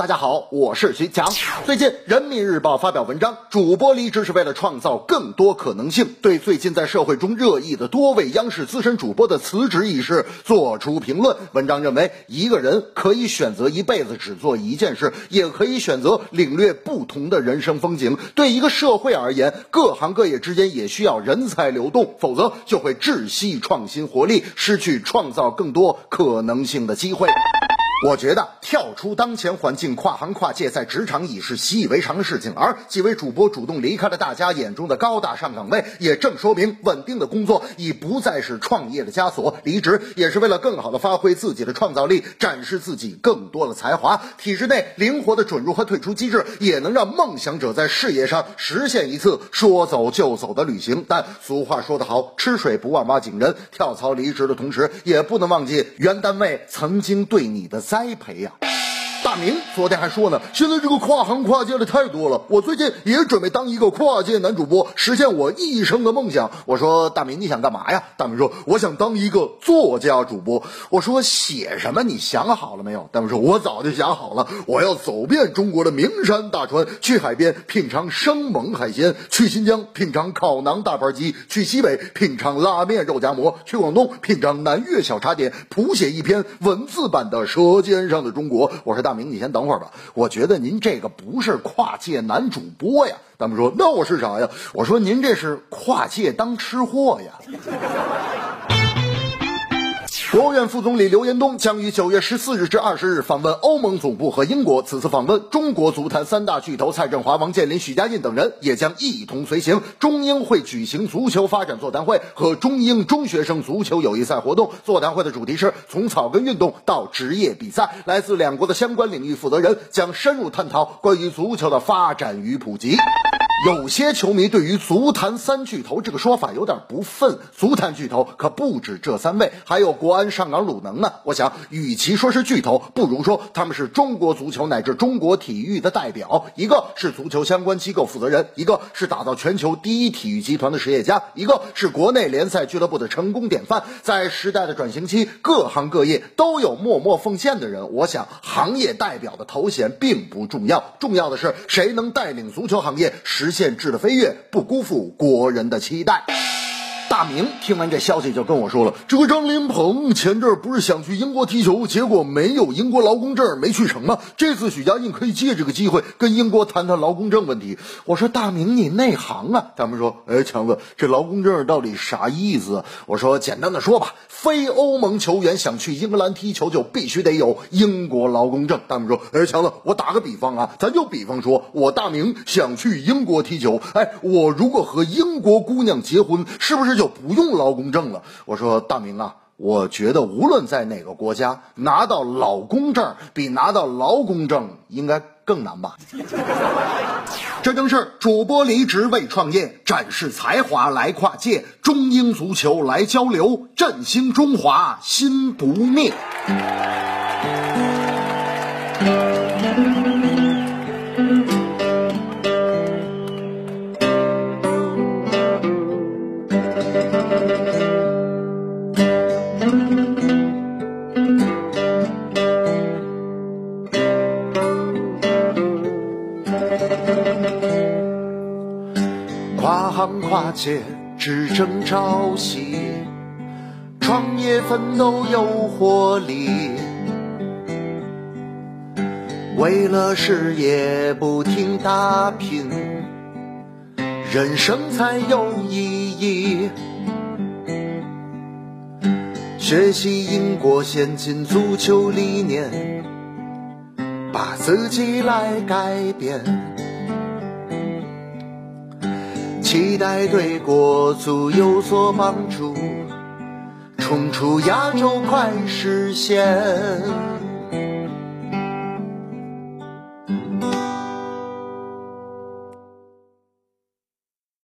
大家好，我是徐强。最近，《人民日报》发表文章，主播离职是为了创造更多可能性，对最近在社会中热议的多位央视资深主播的辞职一事做出评论。文章认为，一个人可以选择一辈子只做一件事，也可以选择领略不同的人生风景。对一个社会而言，各行各业之间也需要人才流动，否则就会窒息创新活力，失去创造更多可能性的机会。我觉得跳出当前环境，跨行跨界，在职场已是习以为常的事情。而几位主播主动离开了大家眼中的高大上岗位，也正说明稳定的工作已不再是创业的枷锁。离职也是为了更好的发挥自己的创造力，展示自己更多的才华。体制内灵活的准入和退出机制，也能让梦想者在事业上实现一次说走就走的旅行。但俗话说得好，吃水不忘挖井人。跳槽离职的同时，也不能忘记原单位曾经对你的。栽培呀。大明昨天还说呢，现在这个跨行跨界的太多了，我最近也准备当一个跨界男主播，实现我一生的梦想。我说大明你想干嘛呀？大明说我想当一个作家主播。我说写什么？你想好了没有？大明说我早就想好了，我要走遍中国的名山大川，去海边品尝生猛海鲜，去新疆品尝烤馕大盘鸡，去西北品尝拉面肉夹馍，去广东品尝南粤小茶点，谱写一篇文字版的《舌尖上的中国》。我说大。明明，你先等会儿吧。我觉得您这个不是跨界男主播呀。他们说，那我是啥呀？我说您这是跨界当吃货呀。国务院副总理刘延东将于九月十四日至二十日访问欧盟总部和英国。此次访问，中国足坛三大巨头蔡振华、王健林、许家印等人也将一同随行。中英会举行足球发展座谈会和中英中学生足球友谊赛活动。座谈会的主题是从草根运动到职业比赛。来自两国的相关领域负责人将深入探讨关于足球的发展与普及。有些球迷对于足坛三巨头这个说法有点不忿，足坛巨头可不止这三位，还有国安、上港、鲁能呢。我想，与其说是巨头，不如说他们是中国足球乃至中国体育的代表。一个是足球相关机构负责人，一个是打造全球第一体育集团的实业家，一个是国内联赛俱乐部的成功典范。在时代的转型期，各行各业都有默默奉献的人。我想，行业代表的头衔并不重要，重要的是谁能带领足球行业实。实现质的飞跃，不辜负国人的期待。大明听完这消息就跟我说了：“这个张林鹏前阵不是想去英国踢球，结果没有英国劳工证，没去成吗？这次许家印可以借这个机会跟英国谈谈劳工证问题。”我说：“大明，你内行啊？”他们说：“哎，强子，这劳工证到底啥意思？”我说：“简单的说吧，非欧盟球员想去英格兰踢球，就必须得有英国劳工证。”大明说：“哎，强子，我打个比方啊，咱就比方说，我大明想去英国踢球，哎，我如果和英国姑娘结婚，是不是？”就不用劳工证了。我说大明啊，我觉得无论在哪个国家拿到老公证，比拿到劳工证应该更难吧？这正是主播离职为创业，展示才华来跨界，中英足球来交流，振兴中华心不灭。跨行跨界，只争朝夕，创业奋斗有活力。为了事业不停打拼，人生才有意义。学习英国先进足球理念，把自己来改变。期待对国足有所帮助，冲出亚洲快实现。